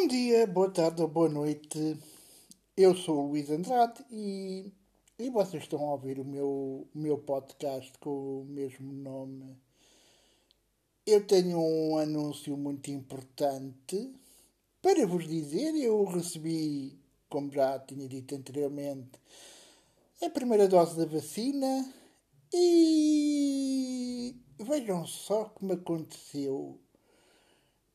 Bom dia, boa tarde ou boa noite. Eu sou o Luís Andrade e, e vocês estão a ouvir o meu, meu podcast com o mesmo nome. Eu tenho um anúncio muito importante para vos dizer. Eu recebi, como já tinha dito anteriormente, a primeira dose da vacina e vejam só como aconteceu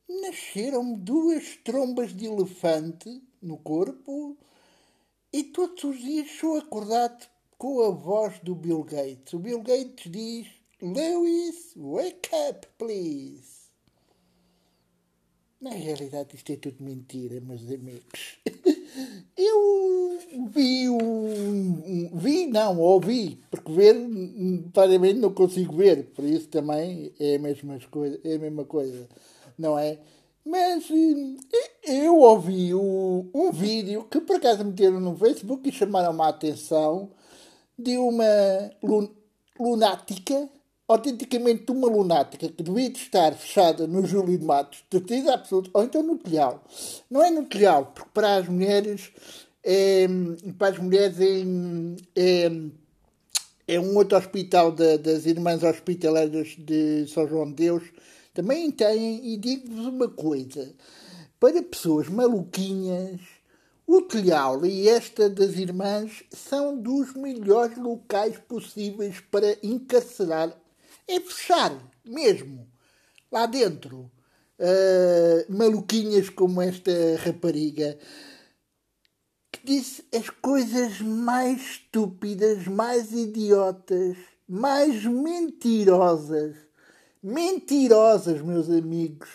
nasceram-me duas trombas de elefante no corpo e todos os dias sou acordado com a voz do Bill Gates. O Bill Gates diz: Lewis, wake up, please. Na realidade, isto é tudo mentira, meus amigos. Eu vi um. Vi, não, ouvi, porque ver, claramente não consigo ver, por isso também é a mesma coisa. É a mesma coisa não é? Mas eh, eu ouvi um vídeo que por acaso meteram no Facebook e chamaram a atenção de uma lunática, autenticamente uma lunática, que devia estar fechada no Júlio de Matos, certeza absoluta, ou então no telhau. Não é no telhau, porque para as mulheres, é, para as mulheres é, é, é um outro hospital da, das Irmãs Hospitaleiras de São João de Deus, também têm, e digo-vos uma coisa, para pessoas maluquinhas, o telhau e esta das irmãs são dos melhores locais possíveis para encarcerar. É fechar mesmo lá dentro. Uh, maluquinhas como esta rapariga que disse as coisas mais estúpidas, mais idiotas, mais mentirosas mentirosas, meus amigos,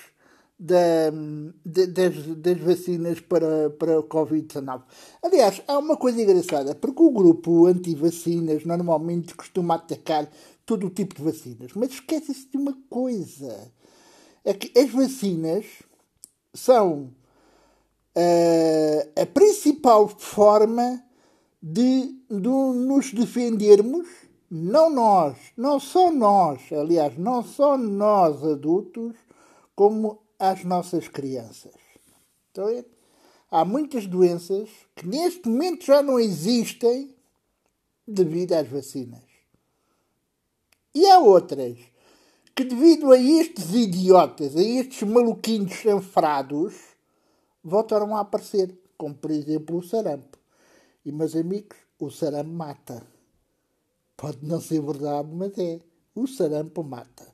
da, das, das, vacinas para, para o Covid-19. Aliás, há uma coisa engraçada, porque o grupo anti-vacinas normalmente costuma atacar todo o tipo de vacinas, mas esquece-se de uma coisa: é que as vacinas são uh, a principal forma de, de nos defendermos não nós, não só nós, aliás, não só nós adultos, como as nossas crianças. Então, há muitas doenças que neste momento já não existem devido às vacinas. E há outras que, devido a estes idiotas, a estes maluquinhos chanfrados, voltaram a aparecer, como por exemplo o sarampo. E, meus amigos, o sarampo mata. Pode não ser verdade, mas é. O sarampo mata.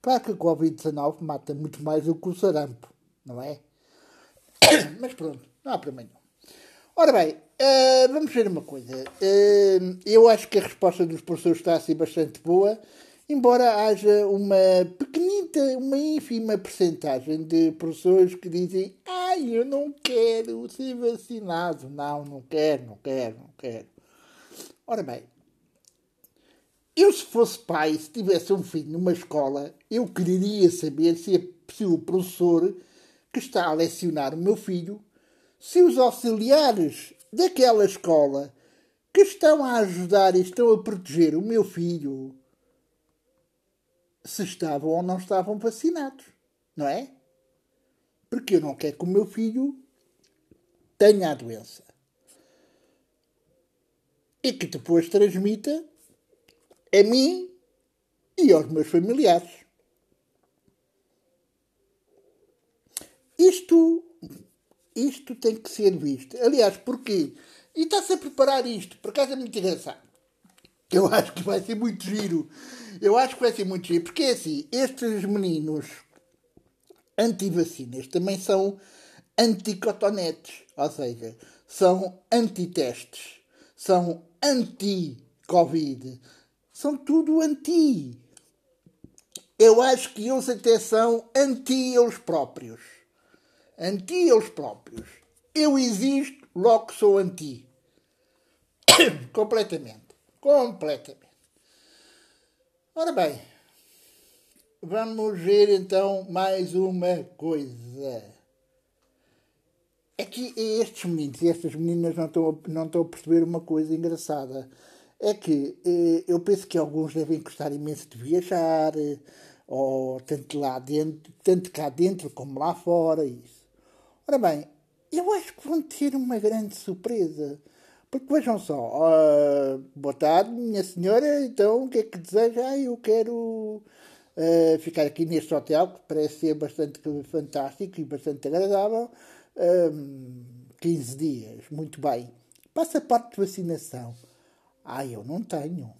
Claro que a Covid-19 mata muito mais do que o sarampo, não é? Mas pronto, não há problema nenhum. Ora bem, uh, vamos ver uma coisa. Uh, eu acho que a resposta dos professores está assim bastante boa, embora haja uma pequenita, uma ínfima percentagem de professores que dizem ai, eu não quero ser vacinado. Não, não quero, não quero, não quero. Ora bem, eu, se fosse pai, se tivesse um filho numa escola, eu quereria saber se, se o professor que está a lecionar o meu filho, se os auxiliares daquela escola que estão a ajudar e estão a proteger o meu filho, se estavam ou não estavam vacinados, não é? Porque eu não quero que o meu filho tenha a doença. E que depois transmita a mim e aos meus familiares. Isto, isto tem que ser visto. Aliás, porquê? E está-se a preparar isto, por acaso é muito engraçado. Eu acho que vai ser muito giro. Eu acho que vai ser muito giro. Porque é assim, estes meninos anti-vacinas também são anticotonetes. Ou seja, são anti-testes. São anti-Covid são tudo anti. Eu acho que eles até são anti eles próprios. Anti eles próprios. Eu existo, logo sou anti. Completamente. Completamente. Ora bem, vamos ver então mais uma coisa. É que estes meninos e estas meninas não estão, não estão a perceber uma coisa engraçada é que eh, eu penso que alguns devem gostar imenso de viajar, ou tanto lá dentro, tanto cá dentro como lá fora. Isso. Ora bem, eu acho que vão ter uma grande surpresa. Porque vejam só, uh, boa tarde, minha senhora, então o que é que deseja? Ah, eu quero uh, ficar aqui neste hotel, que parece ser bastante fantástico e bastante agradável. 15 dias, muito bem. Passaporte de vacinação. Ah, eu não tenho.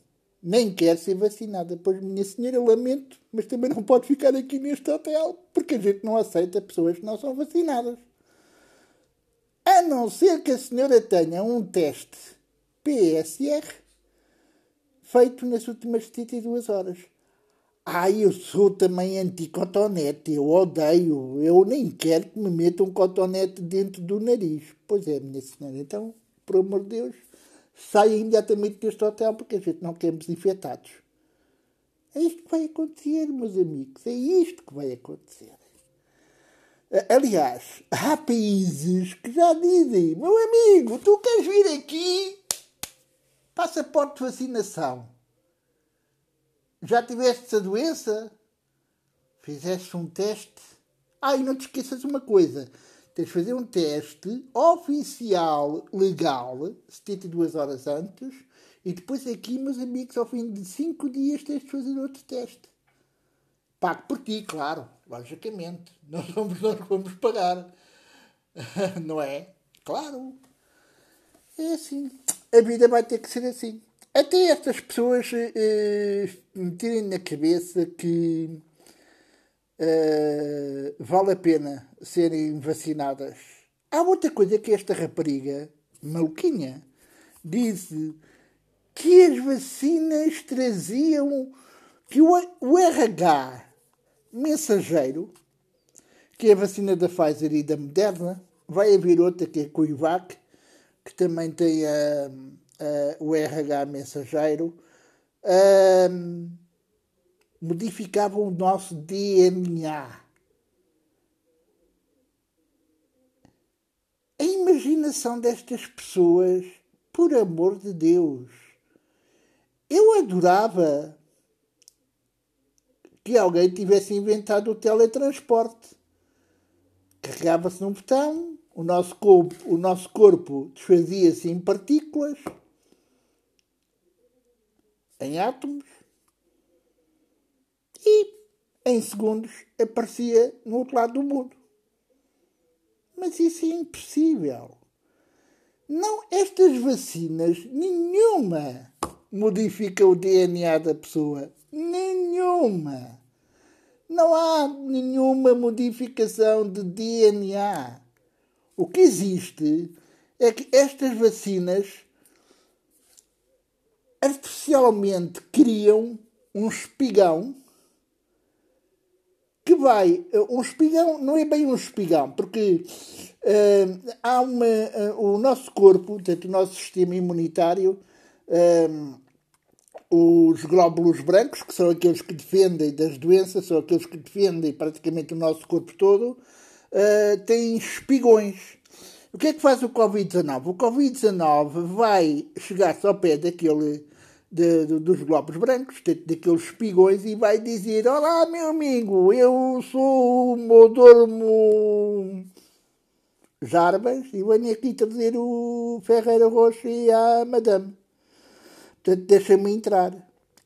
Nem quero ser vacinada. Pois, minha senhora, eu lamento, mas também não pode ficar aqui neste hotel, porque a gente não aceita pessoas que não são vacinadas. A não ser que a senhora tenha um teste PSR feito nas últimas 72 horas. Ah, eu sou também anti-cotonete, eu odeio, eu nem quero que me metam um cotonete dentro do nariz. Pois é, minha senhora, então, por amor de Deus, saia imediatamente deste hotel porque a gente não queremos infectados. É isto que vai acontecer, meus amigos, é isto que vai acontecer. Aliás, há países que já dizem, meu amigo, tu queres vir aqui? Passaporte de vacinação já tiveste a doença? Fizeste um teste? Ah, e não te esqueças uma coisa. Tens de fazer um teste oficial, legal, 72 horas antes, e depois aqui, meus amigos, ao fim de 5 dias tens de fazer outro teste. Pago por ti, claro, logicamente. Não somos nós vamos pagar. Não é? Claro. É assim. A vida vai ter que ser assim. Até estas pessoas eh, meterem na cabeça que eh, vale a pena serem vacinadas. Há outra coisa que esta rapariga, maluquinha, disse que as vacinas traziam que o, o RH mensageiro, que é a vacina da Pfizer e da Moderna, vai haver outra que é a Coivac, que também tem a uh, o RH mensageiro, uh, modificavam o nosso DNA. A imaginação destas pessoas, por amor de Deus. Eu adorava que alguém tivesse inventado o teletransporte. Carregava-se num botão, o nosso corpo, o nosso corpo desfazia-se em partículas em átomos e em segundos aparecia no outro lado do mundo. Mas isso é impossível. Não, estas vacinas, nenhuma modifica o DNA da pessoa. Nenhuma. Não há nenhuma modificação de DNA. O que existe é que estas vacinas artificialmente criam um espigão que vai. Um espigão não é bem um espigão, porque uh, há uma. Uh, o nosso corpo, portanto, o nosso sistema imunitário, os glóbulos brancos, que são aqueles que defendem das doenças, são aqueles que defendem praticamente o nosso corpo todo, têm espigões. O que é que faz o Covid-19? O Covid-19 vai chegar-se ao pé daquele de, de, dos globos brancos, daqueles espigões, e vai dizer: Olá, meu amigo, eu sou o Modormo Jarbas e venho aqui trazer o Ferreira Rocha e a Madame. Portanto, deixa-me entrar.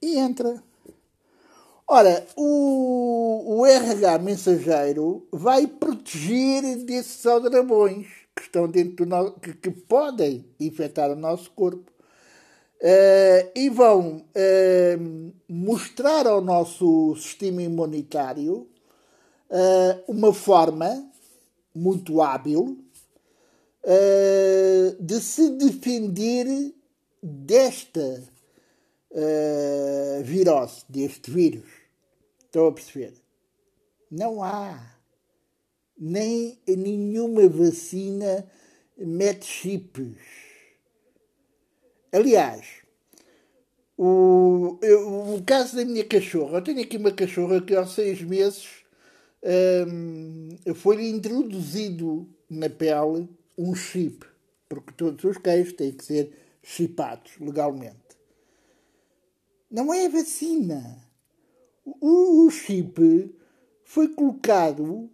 E entra. Ora, o, o RH mensageiro vai proteger desses aldrabões que estão dentro do nosso, que, que podem infectar o nosso corpo Uh, e vão uh, mostrar ao nosso sistema imunitário uh, uma forma muito hábil de se defender desta virose, deste vírus. Estão a perceber? Não há nem nenhuma vacina mete chips Aliás, o, eu, o caso da minha cachorra, eu tenho aqui uma cachorra que aos seis meses um, foi introduzido na pele um chip, porque todos os cães têm que ser chipados legalmente. Não é vacina. O, o chip foi colocado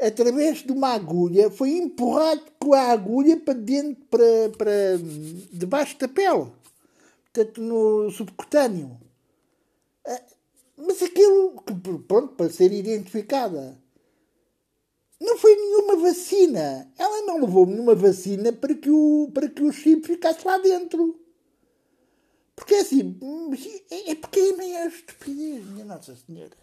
através de uma agulha, foi empurrado com a agulha para dentro, para, para debaixo da pele, portanto, no subcutâneo. Ah, mas aquilo, pronto, para ser identificada, não foi nenhuma vacina. Ela não levou nenhuma vacina para que o, para que o chip ficasse lá dentro. Porque é assim, é pequena é a estupidez, minha Nossa Senhora.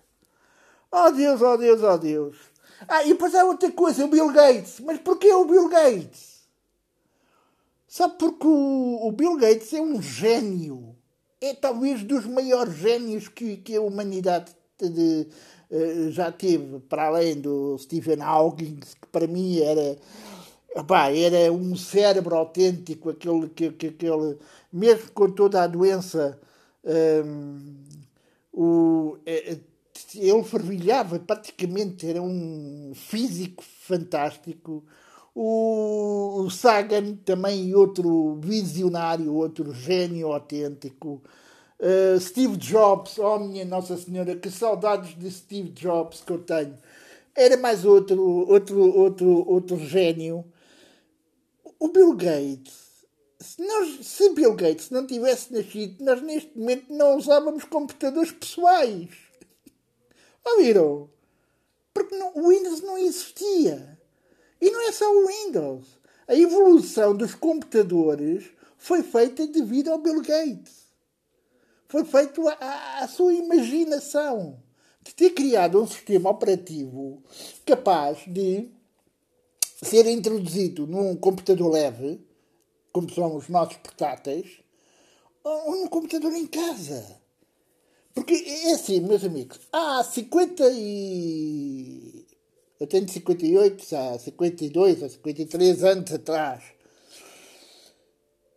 Oh Deus, oh Deus, oh Deus. Ah, e depois há outra coisa, o Bill Gates. Mas porquê o Bill Gates? Sabe porque o, o Bill Gates é um gênio. É talvez dos maiores gênios que, que a humanidade de, uh, já teve, para além do Stephen Hawking, que para mim era, opá, era um cérebro autêntico, aquele, que, que, aquele mesmo com toda a doença, um, o, eh, ele fervilhava praticamente, era um físico fantástico. O, o Sagan também outro visionário, outro gênio autêntico. Uh, Steve Jobs, oh minha Nossa Senhora, que saudades de Steve Jobs que eu tenho. Era mais outro, outro, outro, outro gênio. O Bill Gates. Se, nós, se Bill Gates não tivesse nascido, nós neste momento não usávamos computadores pessoais. Ouviram? Porque não, o Windows não existia. E não é só o Windows. A evolução dos computadores foi feita devido ao Bill Gates. Foi feito à sua imaginação de ter criado um sistema operativo capaz de ser introduzido num computador leve, como são os nossos portáteis, ou num computador em casa. Porque é assim, meus amigos, há 50 e. Eu tenho 58, há 52 ou 53 anos atrás.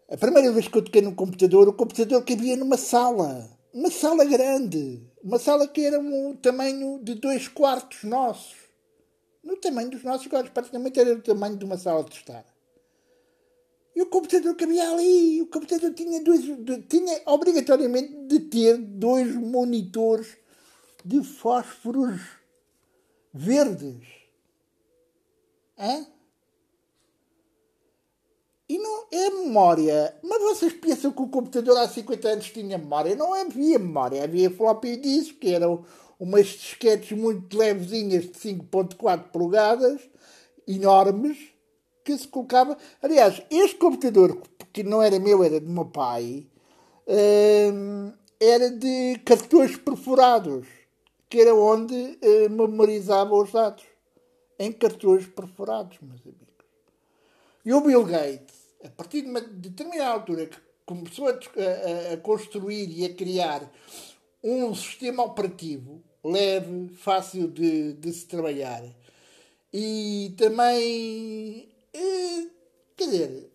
A primeira vez que eu toquei no computador, o computador cabia numa sala. Uma sala grande. Uma sala que era um tamanho de dois quartos nossos. No tamanho dos nossos quartos. Praticamente era o tamanho de uma sala de estar. E o computador cabia ali. O computador tinha, dois, tinha obrigatoriamente de ter dois monitores de fósforos verdes. Hã? E não é memória. Mas vocês pensam que o computador há 50 anos tinha memória? Não havia memória. Havia floppy disk, que eram umas disquetes muito levezinhas de 5.4 polegadas, enormes, que se colocava. Aliás, este computador, que não era meu, era do meu pai, hum, era de cartões perfurados, que era onde uh, memorizava os dados. Em cartões perfurados, meus amigos. E o Bill Gates, a partir de uma determinada altura, que começou a, a, a construir e a criar um sistema operativo leve, fácil de, de se trabalhar e também quer dizer,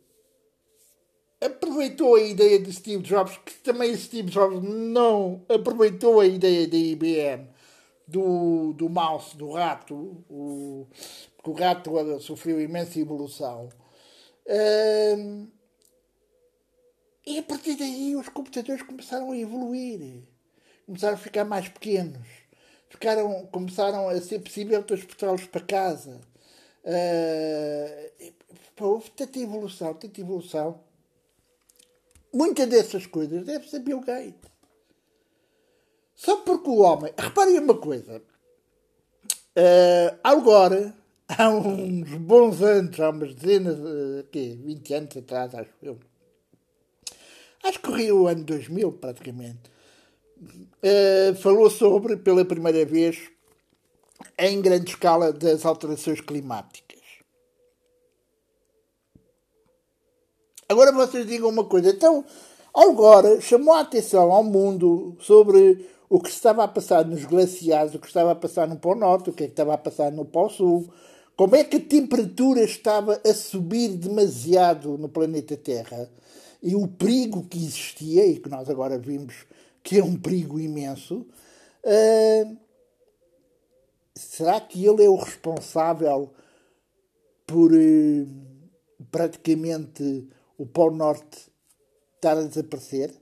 aproveitou a ideia de Steve Jobs, que também Steve Jobs não aproveitou a ideia da IBM do, do mouse, do rato, o, porque o rato sofreu imensa evolução. Um, e a partir daí os computadores começaram a evoluir, começaram a ficar mais pequenos, ficaram, começaram a ser possível transportá-los para casa. Uh, houve tanta evolução, tanta evolução. Muitas dessas coisas deve ser Bill Gates. Só porque o homem. Reparem uma coisa. Uh, agora, há uns bons anos, há umas dezenas, uh, quê, 20 anos atrás, acho eu. Acho que corria o ano 2000, praticamente. Uh, falou sobre, pela primeira vez, em grande escala, das alterações climáticas. Agora vocês digam uma coisa. Então, agora chamou a atenção ao mundo sobre o que estava a passar nos glaciares, o que estava a passar no Polo Norte, o que, é que estava a passar no Polo Sul, como é que a temperatura estava a subir demasiado no planeta Terra e o perigo que existia, e que nós agora vimos que é um perigo imenso. Uh, será que ele é o responsável por uh, praticamente o Polo Norte estar a desaparecer?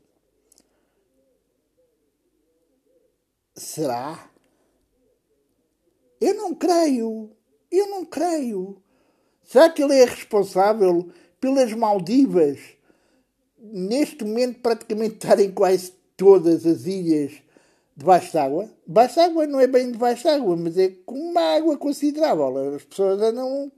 Será? Eu não creio. Eu não creio. Será que ele é responsável pelas Maldivas neste momento praticamente estarem quase todas as ilhas debaixo d'água? Debaixo d'água não é bem debaixo d'água, mas é com uma água considerável. As pessoas andam,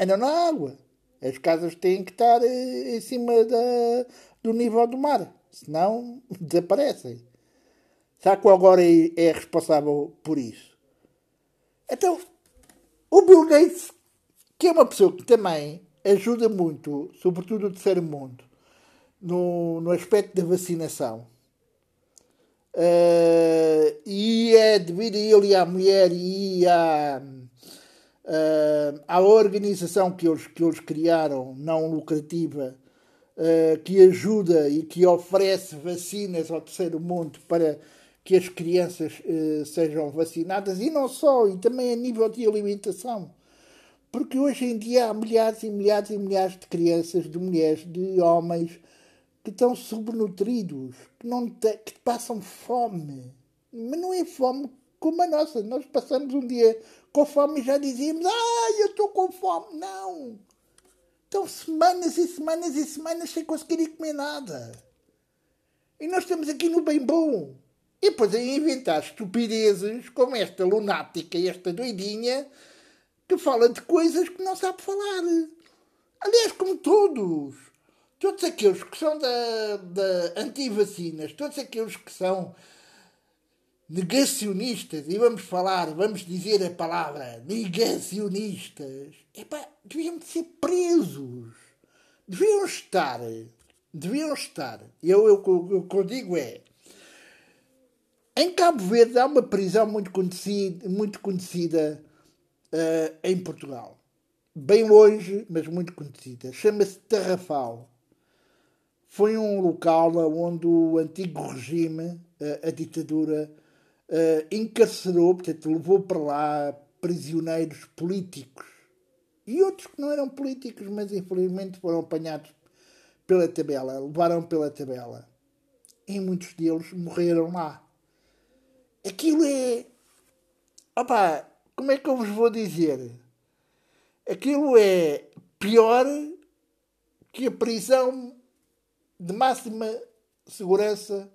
andam na água. As casas têm que estar eh, em cima da, do nível do mar, senão desaparecem. Será que o agora é, é responsável por isso? Então, o Bill Gates, que é uma pessoa que também ajuda muito, sobretudo o terceiro mundo, no, no aspecto da vacinação. Uh, e é devido a ele e à mulher e à, uh, à organização que eles, que eles criaram, não lucrativa, uh, que ajuda e que oferece vacinas ao terceiro mundo para que as crianças sejam vacinadas e não só, e também a nível de alimentação. Porque hoje em dia há milhares e milhares e milhares de crianças, de mulheres, de homens que estão subnutridos, que, não te, que passam fome. Mas não é fome como a nossa. Nós passamos um dia com fome e já dizíamos: Ah, eu estou com fome. Não! Estão semanas e semanas e semanas sem conseguir comer nada. E nós estamos aqui no bem bom. E depois a inventar estupidezes como esta lunática, esta doidinha, que fala de coisas que não sabe falar. Aliás, como todos todos aqueles que são da, da anti-vacinas, todos aqueles que são negacionistas, e vamos falar, vamos dizer a palavra negacionistas, epá, deviam ser presos. Deviam estar. Deviam estar. Eu, eu, eu, o que eu digo é. Em Cabo Verde há uma prisão muito conhecida, muito conhecida uh, em Portugal. Bem longe, mas muito conhecida. Chama-se Tarrafal foi um local onde o antigo regime, a, ditadura, encarcerou, portanto, levou para lá prisioneiros políticos e outros que não eram políticos, mas infelizmente foram apanhados pela tabela, levaram pela tabela. E muitos deles morreram lá. Aquilo é. Opa, como é que eu vos vou dizer? Aquilo é pior que a prisão de máxima segurança,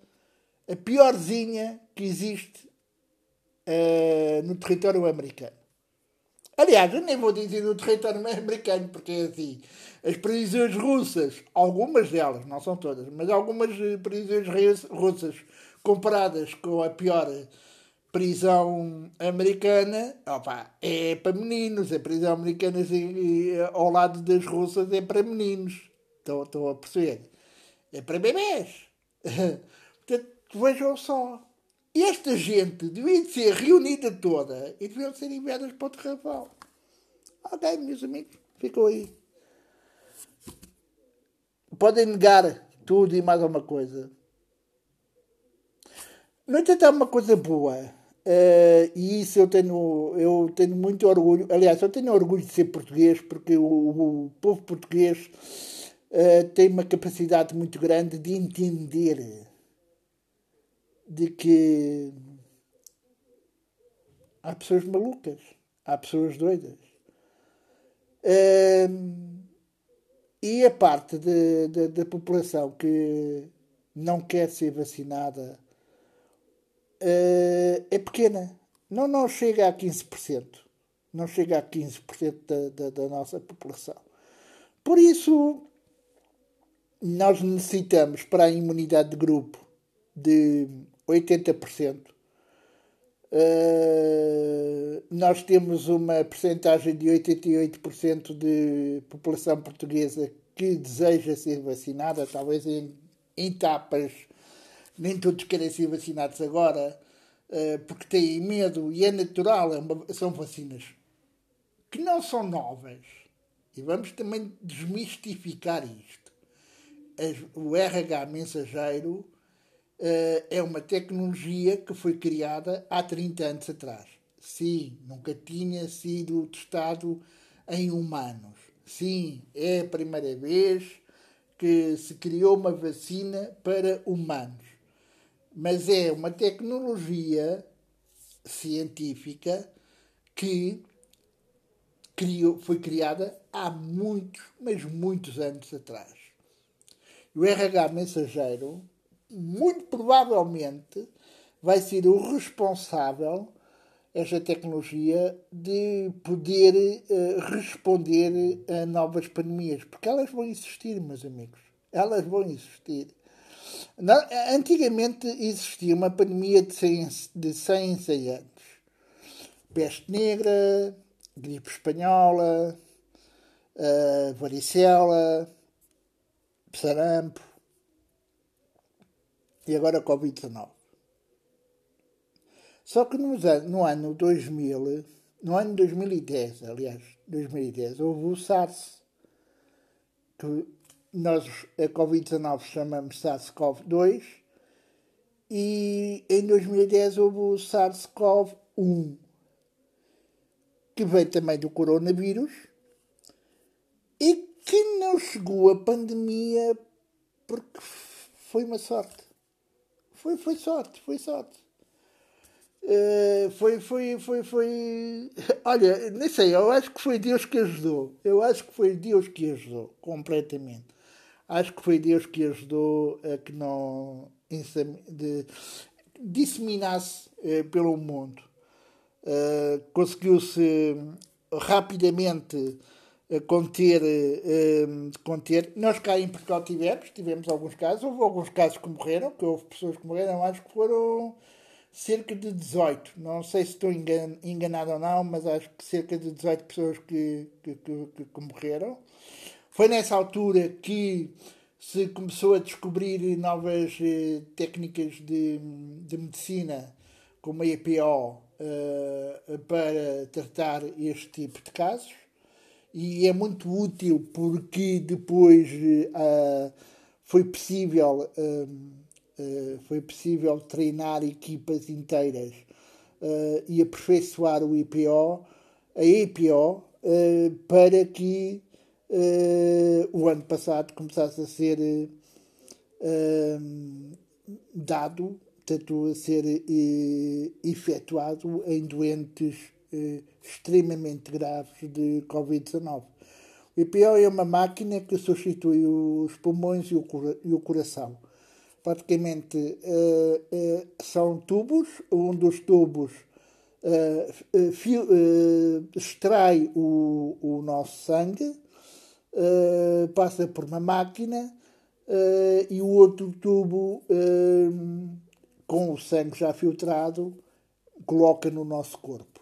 a piorzinha que existe uh, no território americano. Aliás, eu nem vou dizer no território americano, porque é assim, as prisões russas, algumas delas, não são todas, mas algumas prisões russas comparadas com a pior prisão americana, opa, é para meninos, a prisão americana ao lado das russas é para meninos. Estão a perceber? É para bebês. Portanto, vejam só. Esta gente devia ser reunida toda e deviam ser enviadas para o terrafal. Ok, meus amigos, ficou aí. Podem negar tudo e mais alguma coisa. No entanto, há uma coisa boa. Uh, e isso eu tenho, eu tenho muito orgulho. Aliás, eu tenho orgulho de ser português, porque o, o povo português uh, tem uma capacidade muito grande de entender de que há pessoas malucas, há pessoas doidas. Uh, e a parte de, de, da população que não quer ser vacinada uh, é pequena. Não, não chega a 15%. Não chega a 15% da, da, da nossa população. Por isso, nós necessitamos para a imunidade de grupo de 80%. Uh, eh, nós temos uma percentagem de 88% de população portuguesa que deseja ser vacinada, talvez em, etapas. Nem todos querem ser vacinados agora, uh, porque têm medo, e é natural, é uma, são vacinas que não são novas. E vamos também desmistificar isto o RH mensageiro uh, é uma tecnologia que foi criada há 30 anos atrás. Sim, nunca tinha sido testado em humanos. Sim, é a primeira vez que se criou uma vacina para humanos. Mas é uma tecnologia científica que criou, foi criada há muitos, mas muitos anos atrás. O RH mensageiro, muito provavelmente, vai ser o responsável, esta tecnologia, de poder uh, responder a novas pandemias. Porque elas vão existir, meus amigos. Elas vão existir. Antigamente existia uma pandemia de 100, de 100 em 100 anos. Peste negra, gripe espanhola, uh, varicela, sarampo e agora Covid-19. Só que no, no ano 2000, no ano 2010, aliás, 2010, houve o SARS, que nós a Covid-19 chamamos SARS-CoV-2, e em 2010 houve o SARS-CoV-1, que veio também do coronavírus, e que não chegou a pandemia porque foi uma sorte. Foi, foi sorte, foi sorte. Uh, foi, foi, foi, foi. Olha, nem sei, eu acho que foi Deus que ajudou. Eu acho que foi Deus que ajudou, completamente. Acho que foi Deus que ajudou a que não de, disseminasse uh, pelo mundo. Uh, Conseguiu-se rapidamente conter, conter. Nós cá em Portugal tivemos, tivemos alguns casos, houve alguns casos que morreram, que houve pessoas que morreram, acho que foram cerca de 18. Não sei se estou enganado ou não, mas acho que cerca de 18 pessoas que, que, que, que morreram. Foi nessa altura que se começou a descobrir novas eh, técnicas de, de medicina, como a EPO, eh, para tratar este tipo de casos e é muito útil porque depois uh, foi possível uh, uh, foi possível treinar equipas inteiras e aperfeiçoar o IPO, a EPO, para que o ano passado começasse a ser dado, tanto a ser efetuado em doentes eh, extremamente graves de Covid-19. O IPO é uma máquina que substitui os pulmões e o, e o coração. Praticamente eh, eh, são tubos, um dos tubos fio, extrai o, o nosso sangue, passa por uma máquina e o outro tubo com o sangue já filtrado coloca no nosso corpo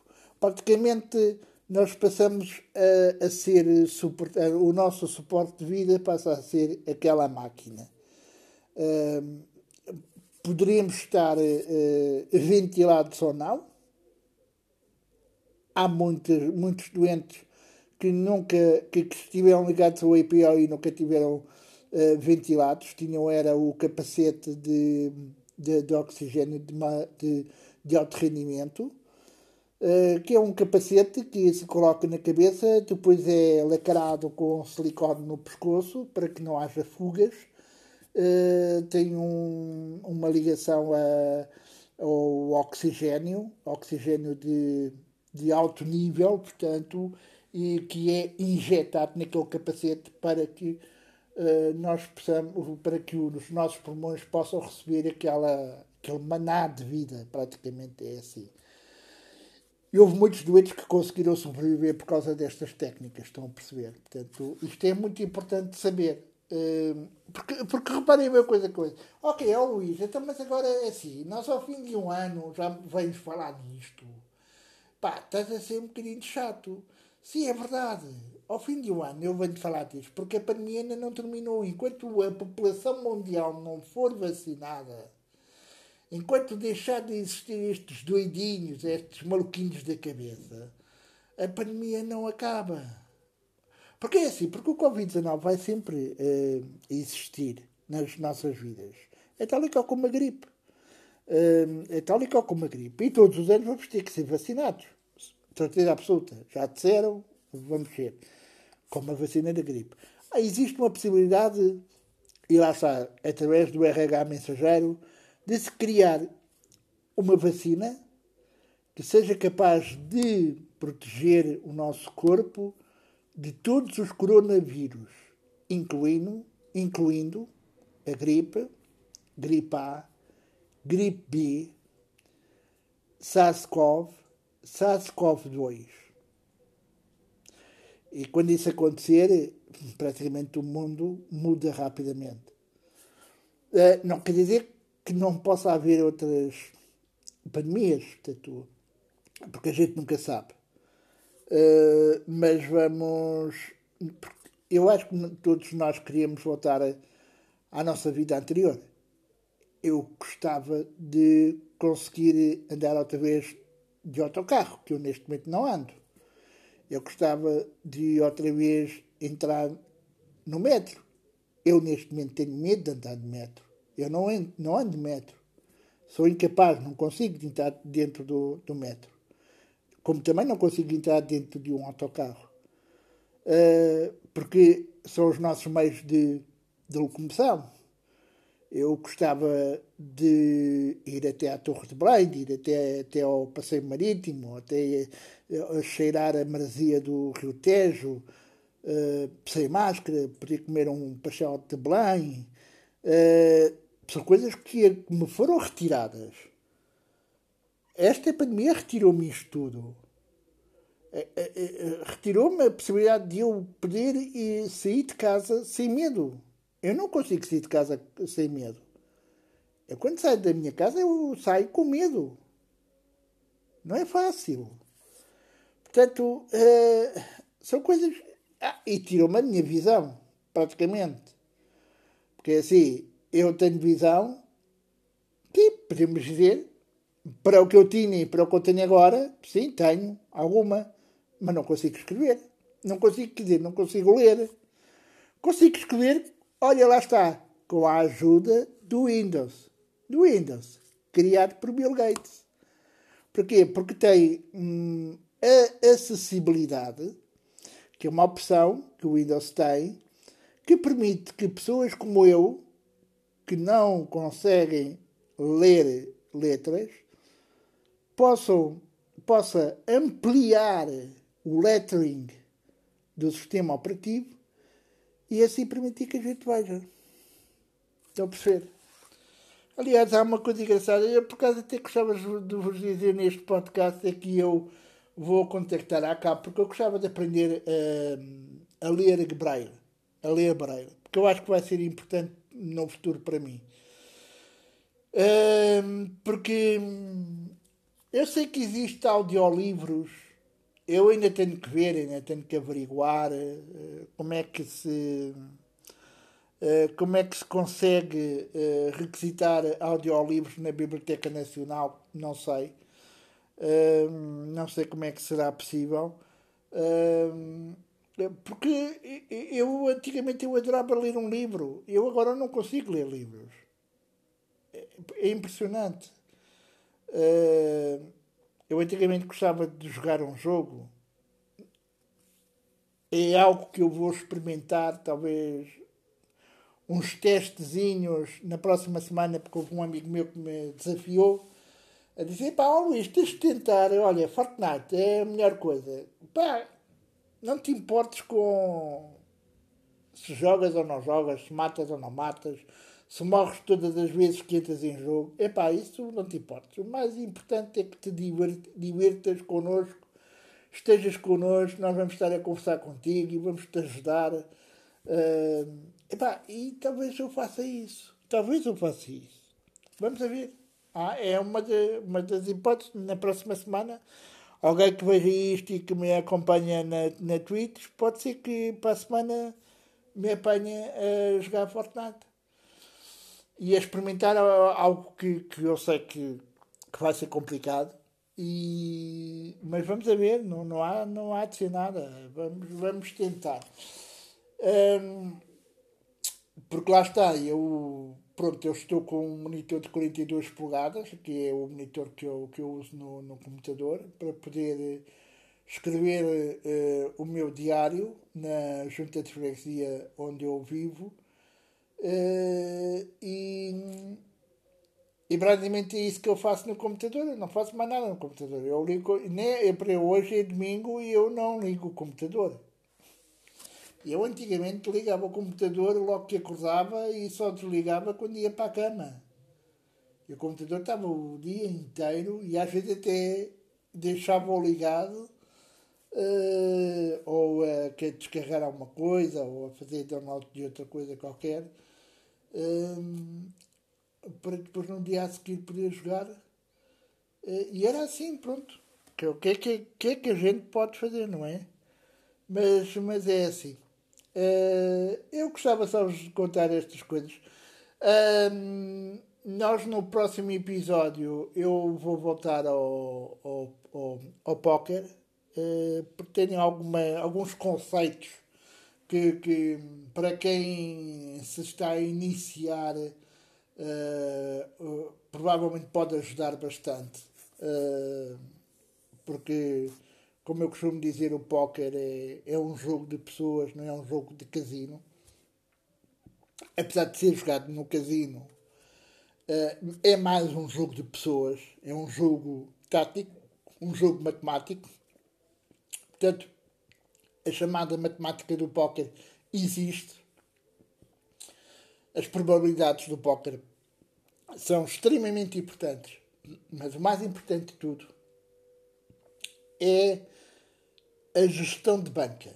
praticamente nós passamos a, a ser o nosso suporte de vida passa a ser aquela máquina. Uh, poderíamos estar uh, ventilados ou não. Há muitos, muitos doentes que nunca que, que estiveram ligados ao EPO e nunca tiveram uh, ventilados, tinham era o capacete de, de, de oxigênio de, de, de alto rendimento eh, que é um capacete que se coloca na cabeça, depois é lacrado com silicone no pescoço para que não haja fugas. Uh, tem um, uma ligação a, ao oxigênio, oxigênio de, de alto nível, portanto, e que é injetado naquele capacete para que uh, nós possamos, para que os nossos pulmões possam receber aquela, aquele maná de vida, praticamente é assim. E houve muitos doentes que conseguiram sobreviver por causa destas técnicas, estão a perceber? Portanto, isto é muito importante saber. Hum, porque, porque reparem uma coisa, coisa. Ok, ó Luís, então, mas agora é assim, nós ao fim de um ano já vamos falar disto. Pá, estás a ser um bocadinho chato. Sim, é verdade. Ao fim de um ano eu venho falar disto, porque a pandemia ainda não terminou. Enquanto a população mundial não for vacinada, enquanto deixar de existir estes doidinhos, estes maluquinhos da cabeça, a pandemia não acaba. Porque é assim, porque o Covid-19 vai sempre uh, existir nas nossas vidas. É tal e qual como a gripe. Uh, é tal e qual como a gripe. E todos os anos vamos ter que ser vacinados. Certeza absoluta. Já disseram, vamos ser. Como a vacina da gripe. Ah, existe uma possibilidade, e lá está, através do RH mensageiro, de se criar uma vacina que seja capaz de proteger o nosso corpo de todos os coronavírus, incluindo, incluindo a gripe, gripe A, gripe B, SARS-CoV, SARS-CoV-2. E quando isso acontecer, praticamente o mundo muda rapidamente. Eh, não quer dizer que não possa haver outras pandemias, portanto, porque a gente nunca sabe. Uh, mas vamos. Eu acho que todos nós queríamos voltar a, à nossa vida anterior. Eu gostava de conseguir andar outra vez de autocarro, que eu neste momento não ando. Eu gostava de outra vez entrar no metro. Eu neste momento tenho medo de andar de metro. Eu não ando, não ando de metro. Sou incapaz, não consigo entrar dentro do, do metro. Como também não consigo entrar dentro de um autocarro. Uh, porque são os nossos meios de, de locomoção. Eu gostava de ir até à Torre de Belém, de ir até, até ao Passeio Marítimo, até a, a cheirar a maresia do Rio Tejo, uh, sem máscara, poder comer um pastel de Belém. Uh, são coisas que me foram retiradas. Esta pandemia retirou-me isto tudo. É, é, é, retirou-me a possibilidade de eu poder sair de casa sem medo. Eu não consigo sair de casa sem medo. Eu, quando saio da minha casa, eu saio com medo. Não é fácil. Portanto, são coisas. Ah, e tirou-me a minha visão, praticamente. Porque assim, eu tenho visão que, podemos dizer, para o que eu tinha e para o que eu tenho agora, sim, tenho alguma, mas não consigo escrever. Não consigo, dizer, não consigo ler. Consigo escrever, olha lá está, com a ajuda do Windows. Do Windows, criado por Bill Gates. Porquê? Porque tem hum, a acessibilidade, que é uma opção que o Windows tem, que permite que pessoas como eu, que não conseguem ler letras possam possa ampliar o lettering do sistema operativo e assim permitir que a gente veja. Estão a perceber? Aliás, há uma coisa engraçada. Eu, por causa até gostava de vos dizer neste podcast é que eu vou contactar a cá porque eu gostava de aprender a, a ler Braille. A ler Braille. Porque eu acho que vai ser importante no futuro para mim. porque eu sei que existem audiolivros, eu ainda tenho que ver, ainda tenho que averiguar uh, como é que se uh, como é que se consegue uh, requisitar audiolivros na Biblioteca Nacional, não sei. não sei como é que será possível. Porque eu antigamente eu adorava ler um livro, eu agora não consigo ler livros. É, é impressionante. Eh, eu antigamente gostava de jogar um jogo. É algo que eu vou experimentar, talvez uns testezinhos na próxima semana, porque houve um amigo meu que me desafiou a dizer: pá, Luís, tens de tentar, olha, Fortnite é a melhor coisa. Pá, não te importes com se jogas ou não jogas, se matas ou não matas, se morres todas as vezes que entras em jogo. Epá, isso não te importa. O mais importante é que te divirtas connosco, estejas connosco, nós vamos estar a conversar contigo e vamos te ajudar. Uh, epá, e talvez eu faça isso. Talvez eu faça isso. Vamos a ver. Ah, é uma, de, uma das hipóteses. Na próxima semana alguém que veja isto e que me acompanha na, na Twitch, pode ser que para a semana me apanhe a jogar Fortnite. E a experimentar algo que, que eu sei que, que vai ser complicado. E, mas vamos a ver, não, não, há, não há de ser nada. Vamos, vamos tentar. Um, porque lá está, eu pronto, eu estou com um monitor de 42 polegadas, que é o monitor que eu, que eu uso no, no computador, para poder eh, escrever uh, o meu diário na junta de freguesia onde eu vivo. Uh, e, E praticamente é isso que eu faço no computador. Eu não faço mais nada no computador. Eu ligo, nem, para hoje é domingo e eu não ligo o computador. Eu antigamente ligava o computador logo que acordava e só desligava quando ia para a cama. E o computador estava o dia inteiro e às vezes até deixava-o ligado uh, ou a uh, descarregar alguma coisa ou a fazer download de outra coisa qualquer uh, para depois no dia a seguir poder jogar. Uh, e era assim, pronto. O que é que, que, é que a gente pode fazer, não é? Mas, mas é assim. Uh, eu gostava só de contar estas coisas. Nós no próximo episódio eu vou voltar ao, ao, ao, ao póquer uh, porque tenho alguma, alguns conceitos que, que para quem se está a iniciar uh, provavelmente pode ajudar bastante. porque como eu costumo dizer, o póquer é, é um jogo de pessoas, não é um jogo de casino. Apesar de ser jogado no casino, eh, é mais um jogo de pessoas, é um jogo tático, um jogo matemático. Portanto, a chamada matemática do póquer existe. As probabilidades do póquer são extremamente importantes, mas o mais importante de tudo é a gestão de banca.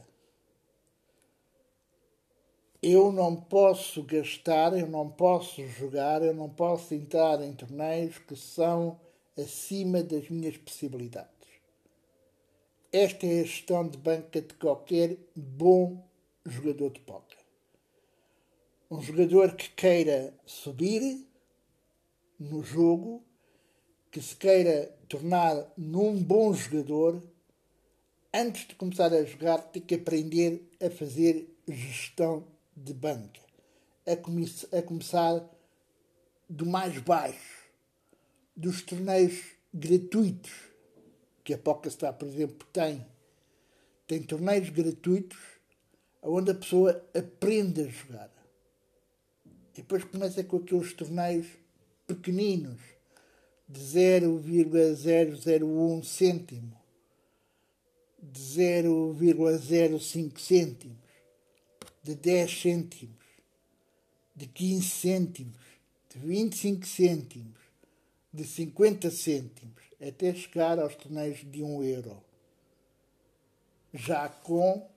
Eu não posso gastar, eu não posso jogar, eu não posso entrar em torneios que são acima das minhas possibilidades. Esta é a gestão de banca de qualquer bom jogador de póquer. Um jogador que queira subir no jogo, que se queira tornar num bom jogador, antes de começar a jogar, tem que aprender a fazer gestão de banca. A, a começar do mais baixo, dos torneios gratuitos que a PokerStar, por exemplo, tem. Tem torneios gratuitos onde a pessoa aprende a jogar. E depois começa com aqueles torneios pequeninos de 0,001 cêntimo de 0,05 cêntimos, de 10 cêntimos, de 15 cêntimos, de 25 cêntimos, de 50 cêntimos, até chegar aos torneios de 1 euro. Já com.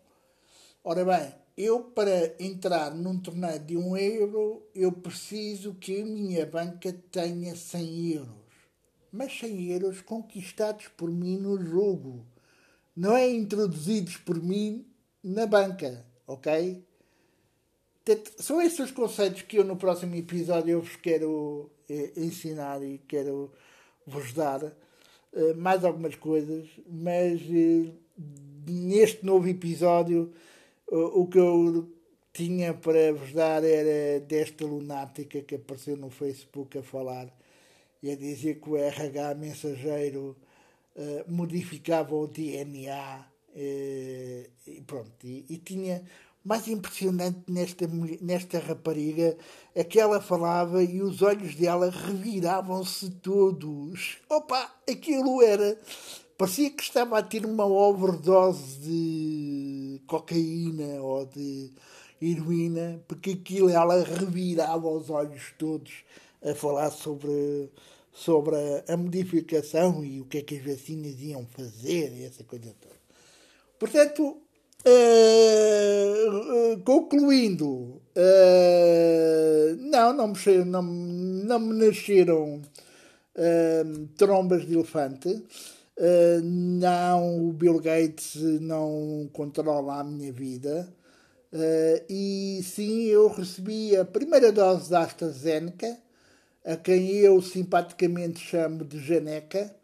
Ora bem, eu para entrar num torneio de 1 euro, eu preciso que a minha banca tenha 100 euros. Mas 100 euros conquistados por mim no jogo não é introduzidos por mim na banca, ok? São esses os conceitos que eu no próximo episódio eu vos quero eh, ensinar e quero vos dar eh, mais algumas coisas, mas eh, neste novo episódio o que eu tinha para vos dar era desta lunática que apareceu no Facebook a falar e a dizer que o RH mensageiro uh, modificava o DNA eh, e pronto. E, e, tinha mais impressionante nesta, nesta rapariga é que ela falava e os olhos dela reviravam-se todos. Opa, aquilo era. Parecia que estava a ter uma overdose de cocaína ou de heroína, porque aquilo ela revirava os olhos todos a falar sobre sobre a, modificação e o que é que as vacinas iam fazer e essa coisa toda. Portanto, uh, uh, concluindo, uh, não, não me, não, não me nasceram trombas de elefante. não, o Bill Gates não controla a minha vida. e sim, eu recebi a primeira dose da AstraZeneca, a quem eu simpaticamente chamo de Janeca,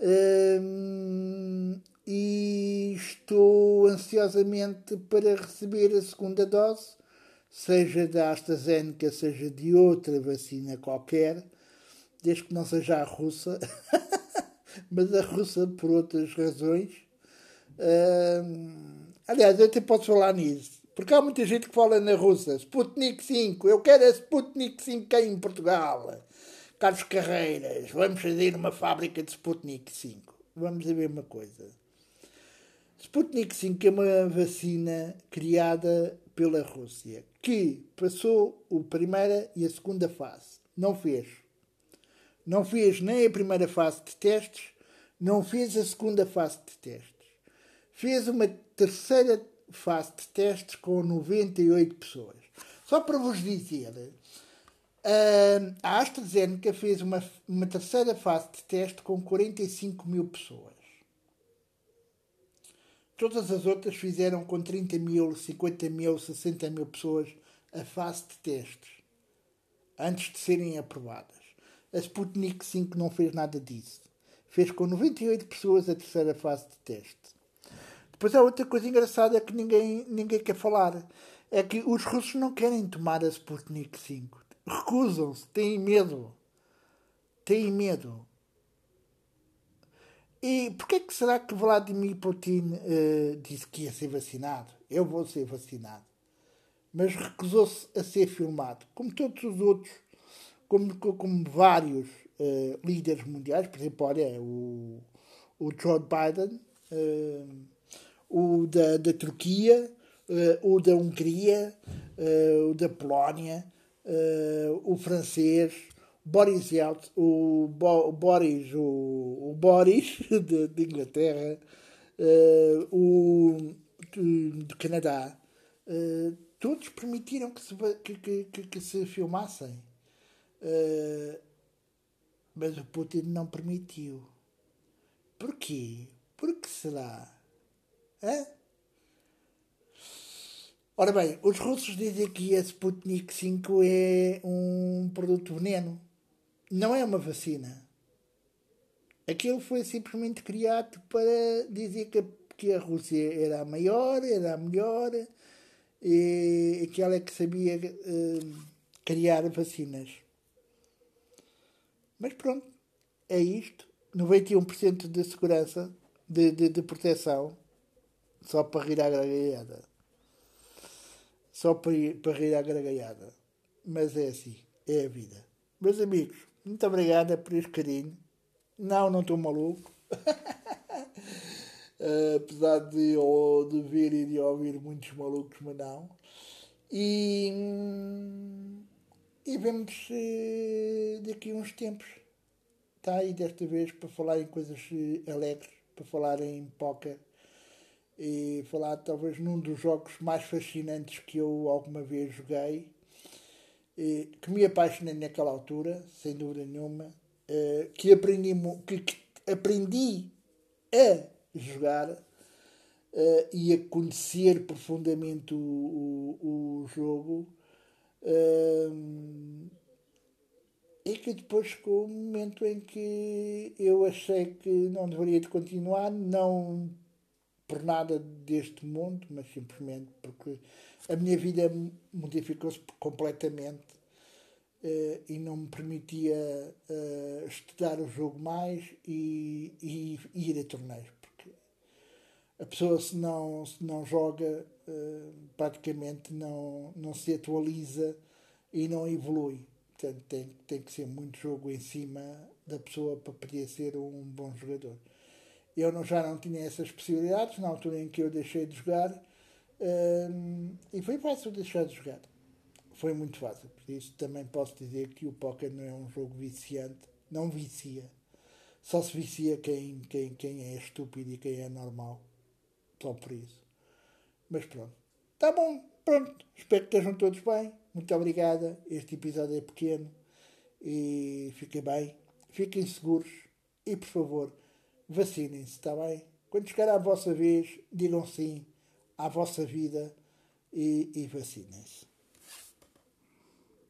hum, e estou ansiosamente para receber a segunda dose, seja da AstraZeneca, seja de outra vacina qualquer, desde que não seja a russa, mas a russa por outras razões. Hum, aliás, eu até posso falar nisso. Porque há muita gente que fala na russa. Sputnik 5. Eu quero a Sputnik 5 cá em Portugal. Carlos Carreiras, vamos fazer uma fábrica de Sputnik 5. Vamos ver uma coisa. Sputnik 5 é uma vacina criada pela Rússia que passou a primeira e a segunda fase. Não fez. Não fez nem a primeira fase de testes, não fez a segunda fase de testes. Fez uma terceira de testes com 98 pessoas. Só para vos dizer, a AstraZeneca fez uma, uma terceira fase de teste com 45 mil pessoas. Todas as outras fizeram com 30 mil, 50 mil, 60 mil pessoas a fase de testes, antes de serem aprovadas. A Sputnik 5 não fez nada disso. Fez com 98 pessoas a terceira fase de teste. Depois há outra coisa engraçada que ninguém, ninguém quer falar. É que os russos não querem tomar a Sputnik 5. Recusam-se, têm medo. Têm medo. E porquê que será que Vladimir Putin uh, disse que ia ser vacinado? Eu vou ser vacinado. Mas recusou-se a ser filmado, como todos os outros, como, como vários uh, líderes mundiais, por exemplo, olha, o, o Joe Biden, uh, o da, da Turquia, o da Hungria, o da Polónia, o francês, Boris o, Bo, Boris, o, o Boris de, de Inglaterra, uh, o de Canadá, uh, todos permitiram que se, que, que, que se filmassem. Uh, mas o Putin não permitiu. Porquê? Por que será? Hã? Ora bem, os russos dizem que a Sputnik 5 é um produto veneno não é uma vacina. Aquilo foi simplesmente criado para dizer que, que a Rússia era a maior, era a melhor e aquela que sabia uh, criar vacinas. Mas pronto, é isto. 91% de segurança, de, de, de proteção, só para rir à gargalhada. Só para, para rir à gargalhada. Mas é assim, é a vida. Meus amigos, muito obrigada por este carinho. Não, não estou maluco. uh, apesar de, ou, de ver e de ouvir muitos malucos, mas não. E, e vemos uh, daqui a uns tempos. Está aí desta vez para falar em coisas eh, alegres, para falar em póquer e falar talvez num dos jogos mais fascinantes que eu alguma vez joguei que me apaixonei naquela altura, sem dúvida nenhuma, eh, que aprendi, que, que aprendi a jogar eh, e a conhecer profundamente o, o, o jogo. E que depois chegou um momento em que eu achei que não deveria de continuar, não por nada deste mundo, mas simplesmente porque a minha vida modificou-se completamente uh, e não me permitia uh, estudar o jogo mais e, e, e, ir a torneios. Porque a pessoa, se não, se não joga, uh, praticamente não, não se atualiza e não evolui. Portanto, tem, tem que ser muito jogo em cima da pessoa para poder ser um bom jogador. Eu não, já não tinha essas possibilidades na altura em que eu deixei de jogar um, e foi fácil deixar de jogar. Foi muito fácil. Por isso também posso dizer que o póquer não é um jogo viciante. Não vicia. Só se vicia quem, quem, quem é estúpido e quem é normal. Só por isso. Mas pronto. Tá bom. Pronto. Espero que estejam todos bem. Muito obrigada. Este episódio é pequeno. E fiquem bem. Fiquem seguros. E por favor, vacinem-se, está bem? Quando chegar à vossa vez, digam sim à vossa vida e, e vacinem-se.